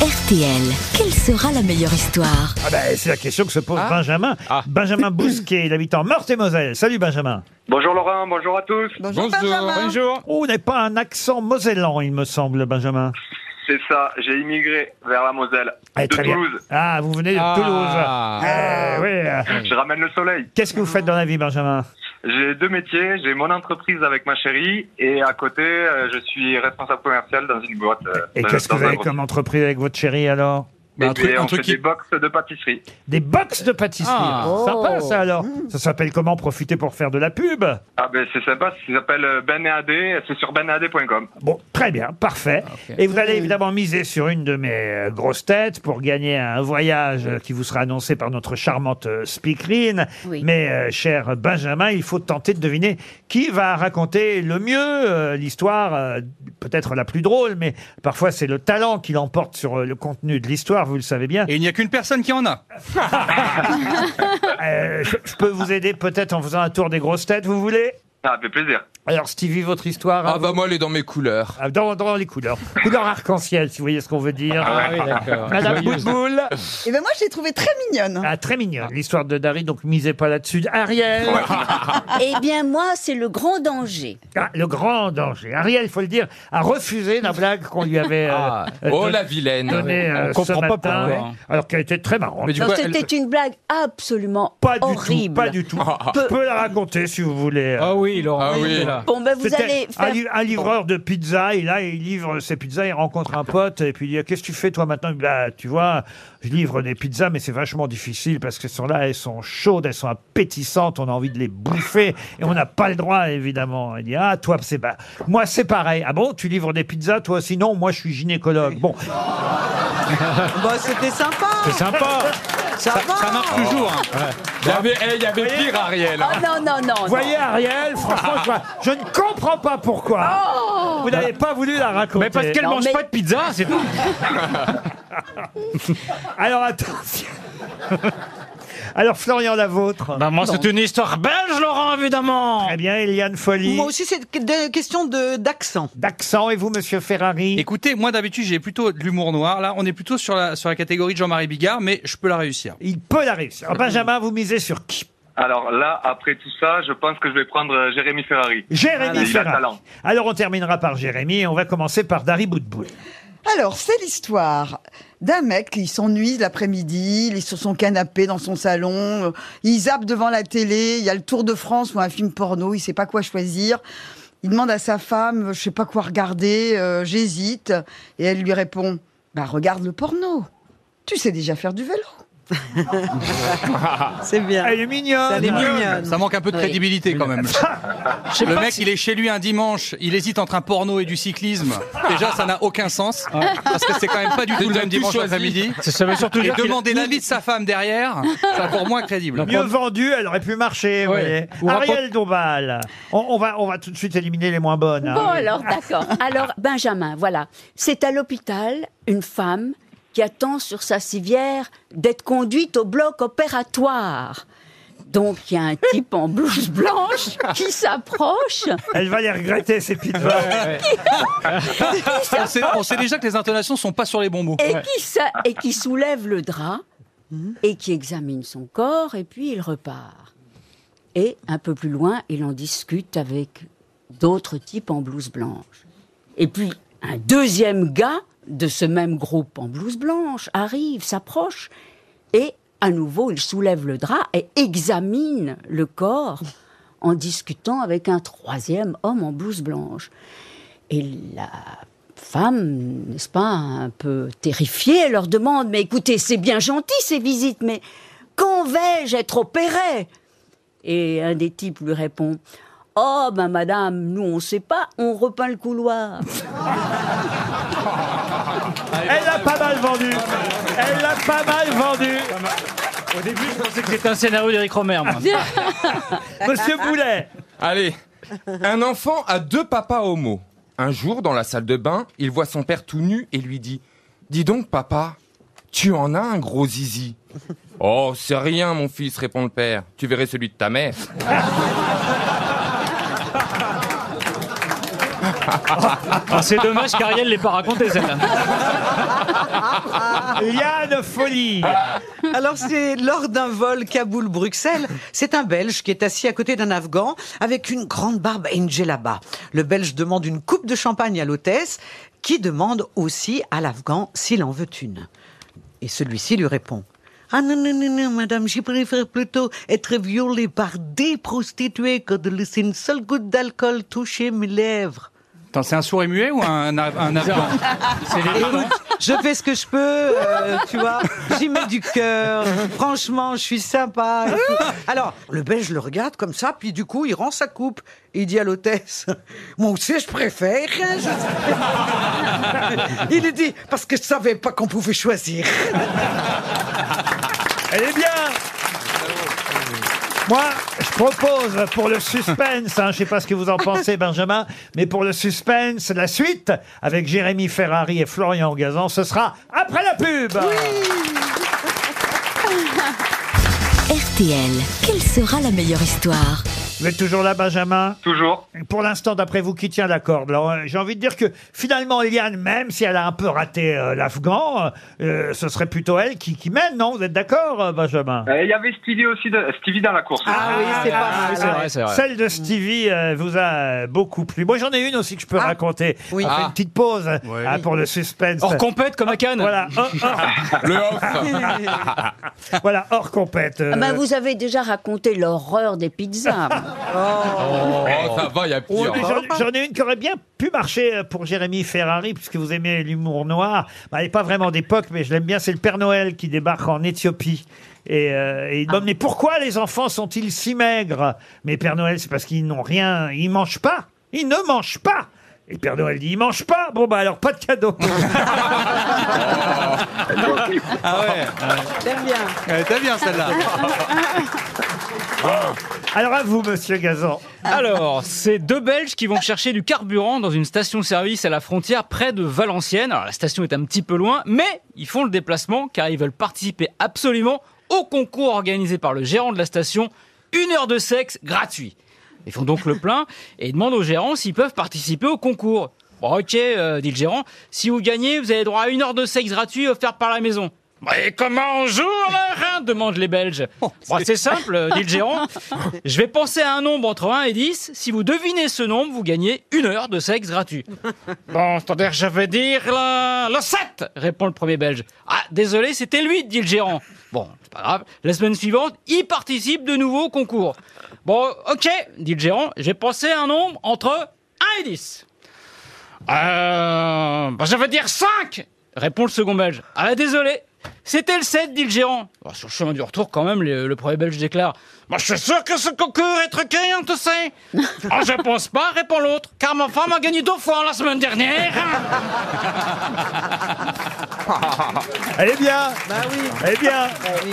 RTL, quelle sera la meilleure histoire Ah ben, c'est la question que se pose Benjamin. Benjamin Bousquet, il habite en Meurthe-et-Moselle. Salut Benjamin. Bonjour Laurent, bonjour à tous. Bonjour, Bonjour. Oh, vous n'avez pas un accent mosellan, il me semble, Benjamin. C'est ça, j'ai immigré vers la Moselle, Eh, de très bien. Toulouse. Ah, vous venez de Ah. Toulouse. Eh, oui. Je ramène le soleil. Qu'est-ce que vous faites dans la vie, Benjamin? J'ai deux métiers, j'ai mon entreprise avec ma chérie et à côté, euh, je suis responsable commercial dans une boîte. euh, Et qu'est-ce que vous avez comme entreprise avec votre chérie alors? Bah, un truc- bien, un on truc fait qui- des box de pâtisserie. Des box de pâtisserie. Ah. Sympa ça alors. Ça s'appelle comment profiter pour faire de la pub? Ah ben c'est sympa, ça s'appelle euh, Ben et AD, c'est sur benad.com. Bon, très bien, parfait. Et vous allez évidemment miser sur une de mes euh, grosses têtes pour gagner un voyage euh, qui vous sera annoncé par notre charmante euh, speakerine. Oui. Mais, euh, cher Benjamin, il faut tenter de deviner qui va raconter le mieux euh, l'histoire, euh, peut-être la plus drôle, mais parfois c'est le talent qui l'emporte sur euh, le contenu de l'histoire, vous le savez bien. Et il n'y a qu'une personne qui en a. Euh, je, je peux vous aider peut-être en faisant un tour des grosses têtes, vous voulez? Ça fait plaisir. Alors Stevie, votre histoire Ah à bah moi, elle est dans mes couleurs. Ah, dans, dans les couleurs. Couleur arc-en-ciel, si vous voyez ce qu'on veut dire. Ah oui, d'accord. Madame Boutboul Et ben moi, je l'ai trouvé très mignonne. Ah, très mignonne, l'histoire de Dari, donc misez pas là-dessus. Ariel Eh bien, moi, c'est le grand danger. Ah, Le grand danger. Ariel, il faut le dire, a refusé la blague qu'on lui avait euh, Ah. euh, Oh don- la vilaine. donnée euh, On comprend pas matin, pourquoi. alors qu'elle était très marrante. Mais du Non, coup, elle- c'était une blague absolument Pas du horrible. tout, pas du tout. Ah, Je peux la raconter si vous voulez. Ah oui, Laurent. Ah oui. Bon, ben, vous C'était allez un, faire... li- un livreur de pizza, et là, il livre ses pizzas, il rencontre un pote, et puis il dit Qu'est-ce que tu fais, toi, maintenant? Bah, tu vois, je livre des pizzas, mais c'est vachement difficile parce qu'elles sont là, elles sont chaudes, elles sont appétissantes, on a envie de les bouffer, et on n'a pas le droit, évidemment. Il dit Ah, toi, c'est bah, moi, c'est pareil. Ah bon, tu livres des pizzas, toi aussi? Non, moi, je suis gynécologue. Bon, Bah, c'était sympa. C'est sympa. Ça, Ça, va. ça marche toujours. hein. Il y avait, eh, il y avait pire, Ariel. Oh, non, non, non. vous voyez, Ariel, franchement, je, je ne comprends pas pourquoi vous n'avez pas voulu la raconter. Mais parce qu'elle Non, mange mais- pas de pizza, c'est tout. Alors, attention. Alors, Florian, la vôtre. Bah moi, c'est une histoire belge, Laurent, évidemment. Eh bien, Eliane Folly. Moi aussi, c'est une question de- d'accent. D'accent, et vous, monsieur Ferrari? Écoutez, moi d'habitude j'ai plutôt de l'humour noir. Là, on est plutôt sur la sur la catégorie de Jean-Marie Bigard, mais je peux la réussir. Il peut la réussir. Alors, Benjamin, vous misez sur qui? Alors là, après tout ça, je pense que je vais prendre euh, Jérémy Ferrari. Jérémy Il a Ferrari. talent. Alors, on terminera par Jérémy et on va commencer par Dari Boudboul. Alors, c'est l'histoire d'un mec qui s'ennuie l'après-midi, il est sur son canapé dans son salon, euh, il zappe devant la télé, il y a le Tour de France ou un film porno, il sait pas quoi choisir. Il demande à sa femme, je sais pas quoi regarder, euh, j'hésite, et elle lui répond, bah regarde le porno. Tu sais déjà faire du vélo. c'est bien. Elle est mignonne. Elle est mignonne. Ça manque un peu de Oui. crédibilité quand même. Le mec, il est chez lui un dimanche, il hésite entre un porno et du cyclisme. Déjà, ça n'a aucun sens parce que c'est quand même pas du tout le même dimanche après-midi. Ça veut surtout Et demander l'avis de sa femme derrière, c'est encore moins crédible. Mieux vendue, elle aurait pu marcher. vous voyez. Ou Ariel Dombal. On, on va, on va tout de suite éliminer les moins bonnes. hein. Bon, alors, d'accord. Alors, Benjamin, voilà. C'est à l'hôpital une femme qui attend sur sa civière d'être conduite au bloc opératoire. Donc, il y a un type en blouse blanche qui s'approche. Elle va les regretter, ces. On sait, on sait déjà que les intonations sont pas sur les bons mots. et qui, sa- et qui soulève le drap et qui examine son corps et puis il repart. Et un peu plus loin, il en discute avec d'autres types en blouse blanche. Et puis un deuxième gars de ce même groupe en blouse blanche arrive, s'approche et à nouveau il soulève le drap et examine le corps en discutant avec un troisième homme en blouse blanche. Et la femme, n'est-ce pas, un peu terrifiée, leur demande Mais écoutez, c'est bien gentil ces visites, mais quand vais-je être opérée? Et un des types lui répond Oh, ben madame, nous on sait pas, on repeint le couloir. Elle a pas mal vendu. Elle a pas mal vendu. Au début, je pensais que c'était un scénario d'Éric Romer. moi. Monsieur Boulet. Allez, un enfant a deux papas homo. Un jour, dans la salle de bain, il voit son père tout nu et lui dit Dis donc, papa, tu en as un gros zizi. Oh, c'est rien, mon fils, répond le père. Tu verrais celui de ta mère. Ah, c'est dommage qu'Ariel l'ait pas raconté celle-là. Liane Folie. Alors c'est lors d'un vol Kaboul-Bruxelles, c'est un Belge qui est assis à côté d'un Afghan avec une grande barbe et une djellaba. Le Belge demande une coupe de champagne à l'hôtesse qui demande aussi à l'Afghan s'il en veut une. Et celui-ci lui répond ah non, non, non, non, madame, je préfère plutôt être violée par des prostituées que de laisser une seule goutte d'alcool toucher mes lèvres. Attends, c'est un sourd et muet ou un, un afghan C'est les deux, non Écoute, je fais ce que je peux, euh, tu vois. J'y mets du cœur. Franchement, je suis sympa. et tout. Alors, le Belge le regarde comme ça, puis du coup, il rend sa coupe. Et il dit à l'hôtesse, moi aussi, je préfère. hein, je- il lui dit, parce que je savais pas qu'on pouvait choisir. Elle est bien Moi, propose pour le suspense, hein, je sais pas ce que vous en pensez Benjamin, mais pour le suspense, la suite avec Jérémy Ferrari et Florian Gazan, ce sera après la pub. RTL, quelle sera la meilleure histoire? Vous êtes toujours là Benjamin Toujours. Pour l'instant, d'après vous, qui tient la corde euh, J'ai envie de dire que finalement, Eliane, même si elle a un peu raté euh, l'Afghan, euh, ce serait plutôt elle qui, qui mène, non Vous êtes d'accord, euh, Benjamin Euh, Il y avait Stevie aussi, de, Stevie dans la course. Ah oui, c'est pas Ah, mal. C'est vrai, c'est vrai. Celle de Stevie euh, vous a euh, beaucoup plu. Moi, j'en ai une aussi que je peux Ah. raconter. Oui. On fait Ah. une petite pause ah, pour le suspense. Hors compète comme à Cannes. Voilà, hors, hors- Le off. voilà, hors compète. euh, Ah ben, vous avez déjà raconté l'horreur des pizzas. Oh, ça va, il y a pire. mais J'en j'en ai une qui aurait bien pu marcher euh, pour Jérémy Ferrari, puisque vous aimez l'humour noir. Bah, elle n'est pas vraiment d'époque, mais je l'aime bien. C'est le Père Noël qui débarque en Éthiopie. Et, euh, et il demande, mais pourquoi les enfants sont-ils si maigres? Mais Père Noël, c'est parce qu'ils n'ont rien, ils mangent pas. Ils ne mangent pas. Et Père Noël dit, ils mangent pas. Bon, bah alors, pas de cadeau. Ah ouais, J'aime bien. était bien celle-là. alors à vous, monsieur Gazan. Alors, c'est deux Belges qui vont chercher du carburant dans une station-service à la frontière près de Valenciennes. Alors, la station est un petit peu loin, mais ils font le déplacement car ils veulent participer absolument au concours organisé par le gérant de la station, une heure de sexe gratuit. Ils font donc le plein et demandent au gérant s'ils peuvent participer au concours. Bon, ok, euh, dit le gérant, si vous gagnez, vous avez droit à une heure de sexe gratuit offerte par la maison. Et comment on joue hein demandent les Belges. Bon, c'est simple, euh, dit le gérant. Je vais penser à un nombre entre 1 et 10. Si vous devinez ce nombre, vous gagnez une heure de sexe gratuit. Bon, c'est-à-dire, je vais dire le, le 7, répond le premier Belge. Ah, désolé, c'était lui, dit le gérant. Bon, c'est pas grave. La semaine suivante, il participe de nouveau au concours. Bon, ok, dit le gérant, j'ai pensé à un nombre entre 1 et 10. Euh, bah, je vais dire 5 Répond le second belge. Ah, désolé. C'était le 7, dit le gérant. Bon, sur le chemin du retour, quand même, le, le premier belge déclare. Moi, je suis sûr que ce concours est truqué, on te sait. Ah, je pense pas, répond l'autre. Car ma femme a gagné deux fois la semaine dernière. Elle est bien. Bah oui. Elle est bien. Bah oui.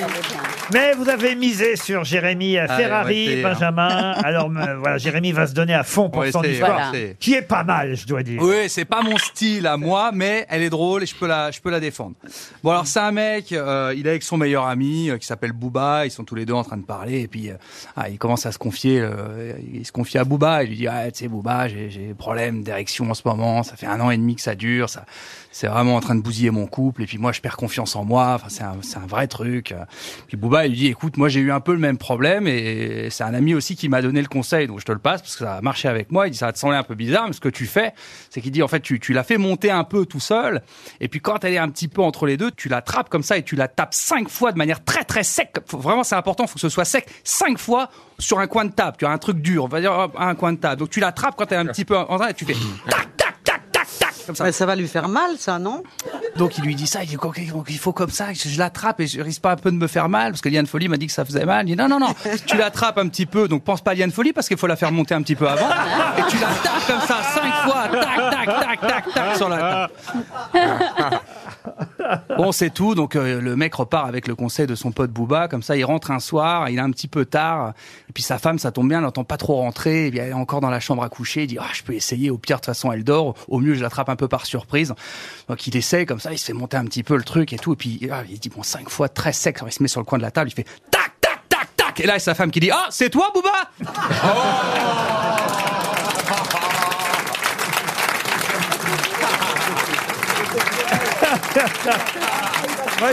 Mais vous avez misé sur Jérémy Ah, Ferrari, hein. Benjamin. Alors me- voilà, Jérémy va se donner à fond pour va son histoire, essayer. qui est pas mal, je dois dire. Oui, c'est pas mon style à moi, mais elle est drôle et je peux la, je peux la défendre. Bon, alors c'est un mec, euh, il est avec son meilleur ami euh, qui s'appelle Booba. Ils sont tous les deux en train de parler et puis euh, ah, il commence à se confier. il se confie à Booba. Il lui dit ah, tu sais Booba, j'ai j'ai des problèmes d'érection en ce moment. Ça fait un an et demi que ça dure. Ça, c'est vraiment en train de bousiller mon couple. Et puis moi, je perds confiance en moi. Enfin, c'est un, vrai truc. Puis Booba, il lui dit écoute, moi j'ai eu un peu le même problème et c'est un ami aussi qui m'a donné le conseil. Donc je te le passe parce que ça a marché avec moi. Il dit ça va te sembler un peu bizarre, mais ce que tu fais, c'est qu'il dit en fait tu, tu l'as fait monter un peu tout seul. Et puis quand elle est un petit peu entre les deux, tu la comme ça et tu la tapes cinq fois de manière très très sec. Faut- vraiment, c'est important. Faut que ce soit sec cinq fois sur un coin de table. Tu as un truc dur, on va dire un coin de table. Donc tu la trappes quand est un petit peu en train et tu fais tac tac tac tac tac comme ça. Mais ça va lui faire mal, ça, non? Donc il lui dit ça, il dit Ok, donc il faut comme ça, je, je l'attrape et je risque pas un peu de me faire mal parce que Liane Folie m'a dit que ça faisait mal. Il dit non non non, tu l'attrapes un petit peu, donc pense pas à Liane Folie parce qu'il faut la faire monter un petit peu avant et tu la tapes comme ça cinq fois, tac tac tac tac tac sur la table. Bon, c'est tout. Donc euh, le mec repart avec le conseil de son pote Booba. Comme ça, il rentre un soir, il est un petit peu tard. Et puis sa femme, ça tombe bien, elle n'entend pas trop rentrer. Et puis elle est encore dans la chambre à coucher. Il dit, ah, je peux essayer. Au pire, de toute façon, elle dort. Au mieux, je l'attrape un peu par surprise. Donc il essaye comme ça, il se fait monter un petit peu le truc et tout. Et puis ah, il dit, bon, cinq fois très sec. Il se met sur le coin de la table, il fait tac, tac, tac, tac. Et là, sa femme qui dit, ah, c'est toi, Booba? Yeah.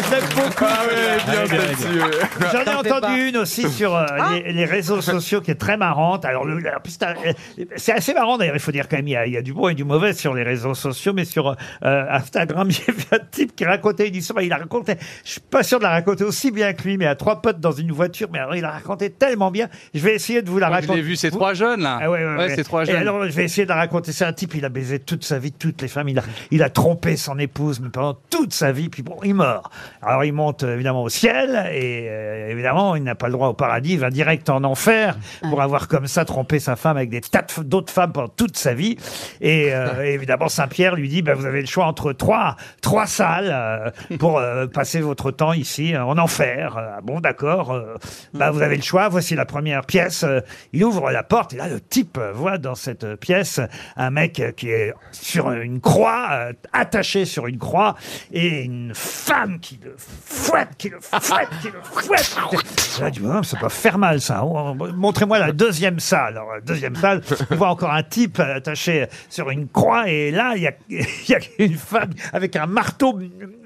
Je l'aime beaucoup. Ah ouais, bien, Ah, bien, celle-ci, ouais. J'en ai entendu une aussi sur euh, les, les réseaux sociaux qui est très marrante. Alors, le- en plus, euh, c'est assez marrant d'ailleurs. Il faut dire quand même, il y, a, il y a du bon et du mauvais sur les réseaux sociaux, mais sur euh, Instagram, j'ai vu un type qui racontait une histoire. Il a raconté, je suis pas sûr de la raconter aussi bien que lui, mais à trois potes dans une voiture. Mais alors, il a raconté tellement bien. Je vais essayer de vous la Moi, je raconter. l'ai vu, Vous- trois jeunes là. ah ouais, ouais, ouais. c'est trois Et jeunes. alors, je vais essayer de la raconter. C'est un type, il a baisé toute sa vie, toutes les femmes. Il a, il a trompé son épouse, mais pendant toute sa vie. Puis bon, il meurt. Alors, il monte évidemment au ciel. Et euh, évidemment, il n'a pas le droit au paradis. Il va direct en enfer pour avoir comme ça trompé sa femme avec des tas de f- d'autres femmes pendant toute sa vie. Et euh, évidemment, Saint-Pierre lui dit, bah, vous avez le choix entre trois, trois salles euh, pour euh, passer votre temps ici euh, en enfer. Ah bon, d'accord. euh, bah, vous avez le choix. Voici la première pièce. Euh, Il ouvre la porte et là, le type voit dans cette euh, pièce un mec euh, qui est sur une croix, euh, attaché sur une croix, et une femme qui le fouette, qui le fouette, qui le fouette. Oh, ça peut faire mal, ça. Oh, Montrez-moi la deuxième salle. Alors, la deuxième salle, on voit encore un type attaché sur une croix, et là, il y a une femme avec un marteau,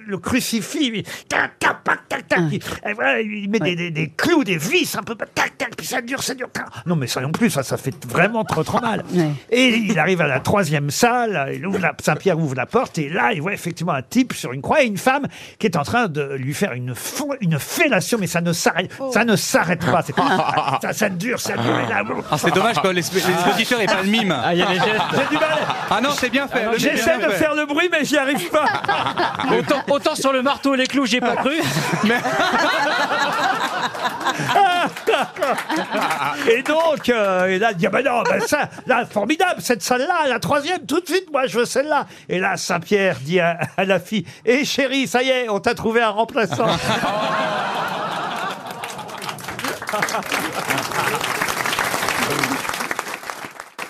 le crucifix, il- tac, tac, tac, tac, tac, il- et voilà, il met des, des- des clous, des vis, un peu, tac, tac, puis ça dure, ça dure. tac. Non, mais ça non plus, ça, ça fait vraiment trop, trop mal. Ouais. Et il arrive à la troisième salle, il ouvre la- Saint-Pierre ouvre la porte, et là, il voit effectivement un type sur une croix et une femme qui est en train de lui faire une, fo- une fellation, mais ça ne s'arrête, ça ne s'arrête pas. C'est- ça, ça dure, ça dure. et là, bon. Ah, c'est dommage que les, les auditeurs aient pas le mime. Ah, il y a des gestes. J'ai du mal. Ah non, c'est bien fait. le mime est J'essaie bien de fait. faire le bruit, mais j'y arrive pas. Autant, autant sur le marteau et les clous, j'ai pas cru. Et donc, euh, et là, il dit, ah ben non, ben ça, là, formidable, cette salle-là, la troisième, tout de suite, moi, je veux celle-là. Et là, Saint-Pierre dit à, à la fille, hé chérie, ça y est, on t'a trouvé un remplaçant.